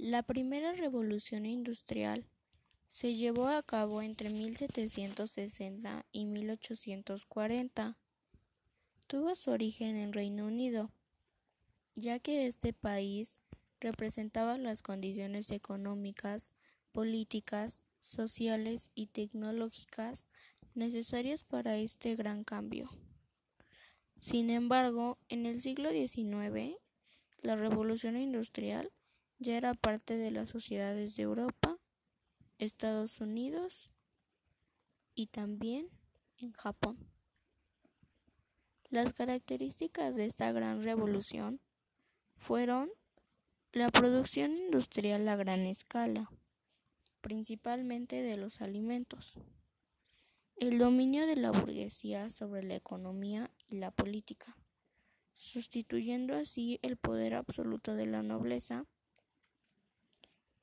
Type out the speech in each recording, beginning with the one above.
La primera revolución industrial se llevó a cabo entre 1760 y 1840. Tuvo su origen en Reino Unido, ya que este país representaba las condiciones económicas, políticas, sociales y tecnológicas necesarias para este gran cambio. Sin embargo, en el siglo XIX, la revolución industrial ya era parte de las sociedades de Europa, Estados Unidos y también en Japón. Las características de esta gran revolución fueron la producción industrial a gran escala, principalmente de los alimentos, el dominio de la burguesía sobre la economía y la política, sustituyendo así el poder absoluto de la nobleza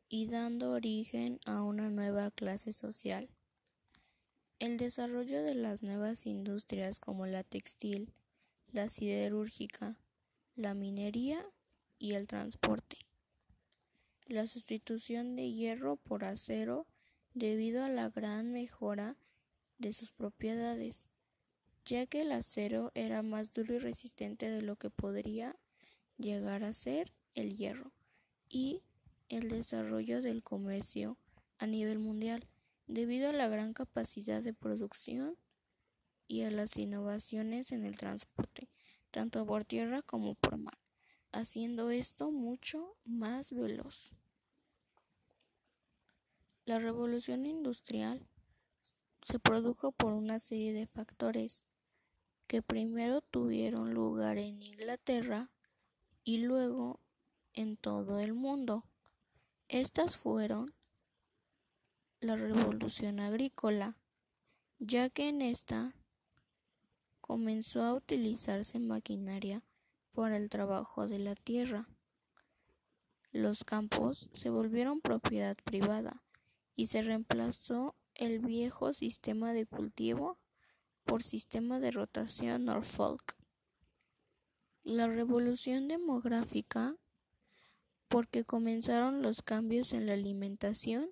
y dando origen a una nueva clase social. El desarrollo de las nuevas industrias como la textil, la siderúrgica, la minería y el transporte. La sustitución de hierro por acero debido a la gran mejora de sus propiedades, ya que el acero era más duro y resistente de lo que podría llegar a ser el hierro, y el desarrollo del comercio a nivel mundial debido a la gran capacidad de producción y a las innovaciones en el transporte, tanto por tierra como por mar, haciendo esto mucho más veloz. La revolución industrial se produjo por una serie de factores que primero tuvieron lugar en Inglaterra y luego en todo el mundo. Estas fueron la revolución agrícola, ya que en esta comenzó a utilizarse maquinaria para el trabajo de la tierra. Los campos se volvieron propiedad privada y se reemplazó el viejo sistema de cultivo por sistema de rotación Norfolk. La revolución demográfica porque comenzaron los cambios en la alimentación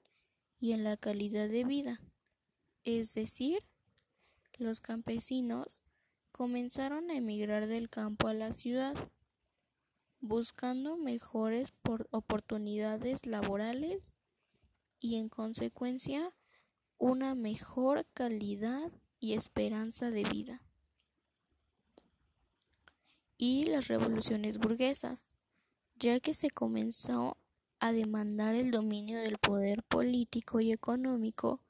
y en la calidad de vida. Es decir, los campesinos comenzaron a emigrar del campo a la ciudad, buscando mejores oportunidades laborales y en consecuencia una mejor calidad y esperanza de vida. Y las revoluciones burguesas ya que se comenzó a demandar el dominio del poder político y económico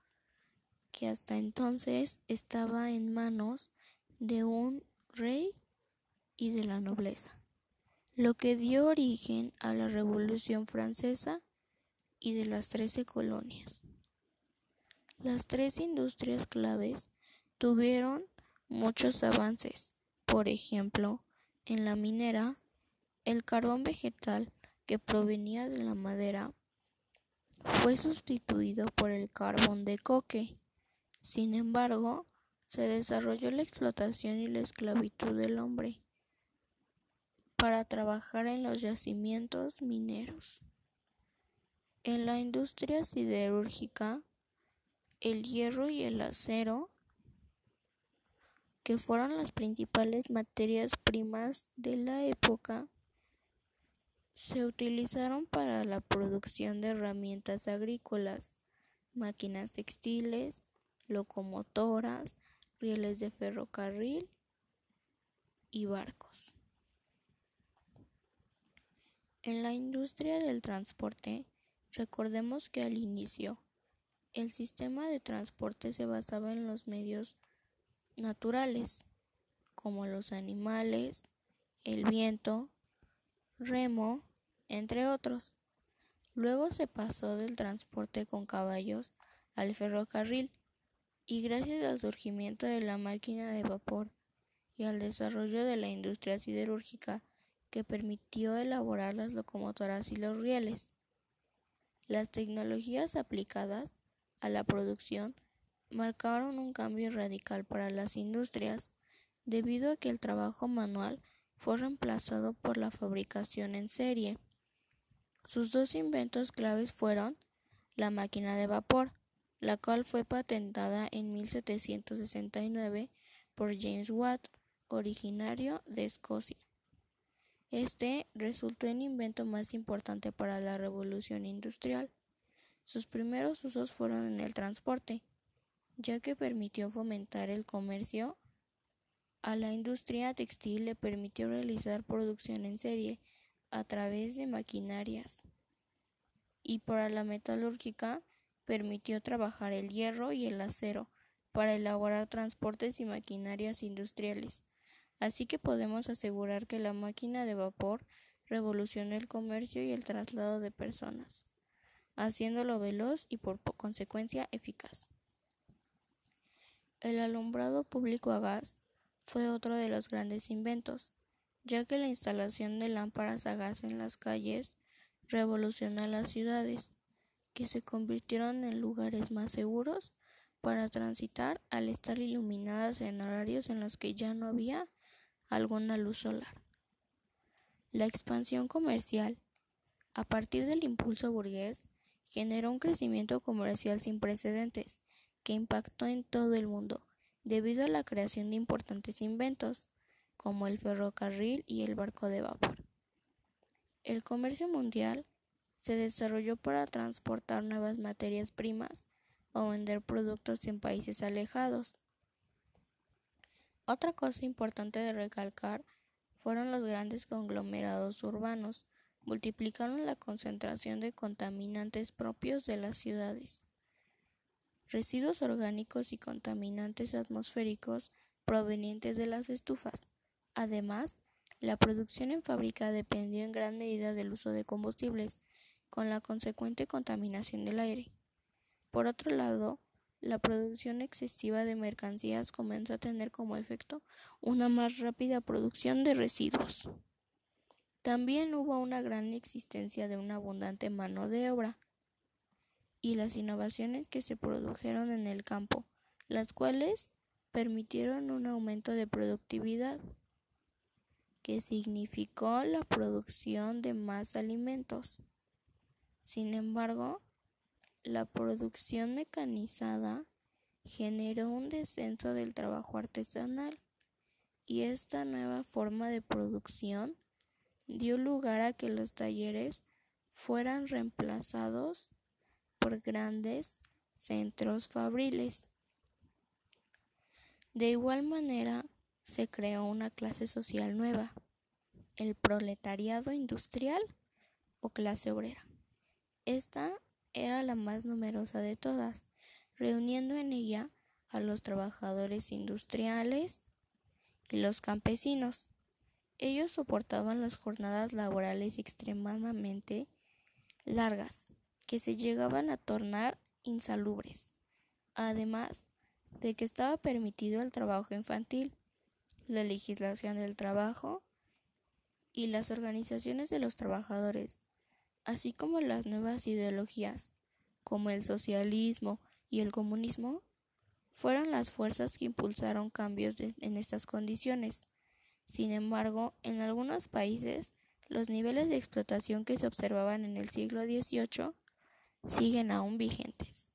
que hasta entonces estaba en manos de un rey y de la nobleza, lo que dio origen a la Revolución Francesa y de las Trece Colonias. Las tres industrias claves tuvieron muchos avances, por ejemplo, en la minera, el carbón vegetal que provenía de la madera fue sustituido por el carbón de coque. Sin embargo, se desarrolló la explotación y la esclavitud del hombre para trabajar en los yacimientos mineros. En la industria siderúrgica, el hierro y el acero, que fueron las principales materias primas de la época, se utilizaron para la producción de herramientas agrícolas, máquinas textiles, locomotoras, rieles de ferrocarril y barcos. En la industria del transporte, recordemos que al inicio el sistema de transporte se basaba en los medios naturales, como los animales, el viento, remo, entre otros. Luego se pasó del transporte con caballos al ferrocarril y gracias al surgimiento de la máquina de vapor y al desarrollo de la industria siderúrgica que permitió elaborar las locomotoras y los rieles. Las tecnologías aplicadas a la producción marcaron un cambio radical para las industrias debido a que el trabajo manual fue reemplazado por la fabricación en serie. Sus dos inventos claves fueron la máquina de vapor, la cual fue patentada en 1769 por James Watt, originario de Escocia. Este resultó el invento más importante para la revolución industrial. Sus primeros usos fueron en el transporte, ya que permitió fomentar el comercio. A la industria textil le permitió realizar producción en serie a través de maquinarias. Y para la metalúrgica permitió trabajar el hierro y el acero para elaborar transportes y maquinarias industriales. Así que podemos asegurar que la máquina de vapor revolucionó el comercio y el traslado de personas, haciéndolo veloz y por consecuencia eficaz. El alumbrado público a gas fue otro de los grandes inventos, ya que la instalación de lámparas a gas en las calles revolucionó las ciudades, que se convirtieron en lugares más seguros para transitar al estar iluminadas en horarios en los que ya no había alguna luz solar. La expansión comercial, a partir del impulso burgués, generó un crecimiento comercial sin precedentes que impactó en todo el mundo debido a la creación de importantes inventos como el ferrocarril y el barco de vapor. El comercio mundial se desarrolló para transportar nuevas materias primas o vender productos en países alejados. Otra cosa importante de recalcar fueron los grandes conglomerados urbanos, multiplicaron la concentración de contaminantes propios de las ciudades. Residuos orgánicos y contaminantes atmosféricos provenientes de las estufas. Además, la producción en fábrica dependió en gran medida del uso de combustibles, con la consecuente contaminación del aire. Por otro lado, la producción excesiva de mercancías comenzó a tener como efecto una más rápida producción de residuos. También hubo una gran existencia de una abundante mano de obra y las innovaciones que se produjeron en el campo, las cuales permitieron un aumento de productividad que significó la producción de más alimentos. Sin embargo, la producción mecanizada generó un descenso del trabajo artesanal y esta nueva forma de producción dio lugar a que los talleres fueran reemplazados por grandes centros fabriles. De igual manera, se creó una clase social nueva, el proletariado industrial o clase obrera. Esta era la más numerosa de todas, reuniendo en ella a los trabajadores industriales y los campesinos. Ellos soportaban las jornadas laborales extremadamente largas, que se llegaban a tornar insalubres, además de que estaba permitido el trabajo infantil, la legislación del trabajo y las organizaciones de los trabajadores así como las nuevas ideologías, como el socialismo y el comunismo, fueron las fuerzas que impulsaron cambios en estas condiciones. Sin embargo, en algunos países, los niveles de explotación que se observaban en el siglo XVIII siguen aún vigentes.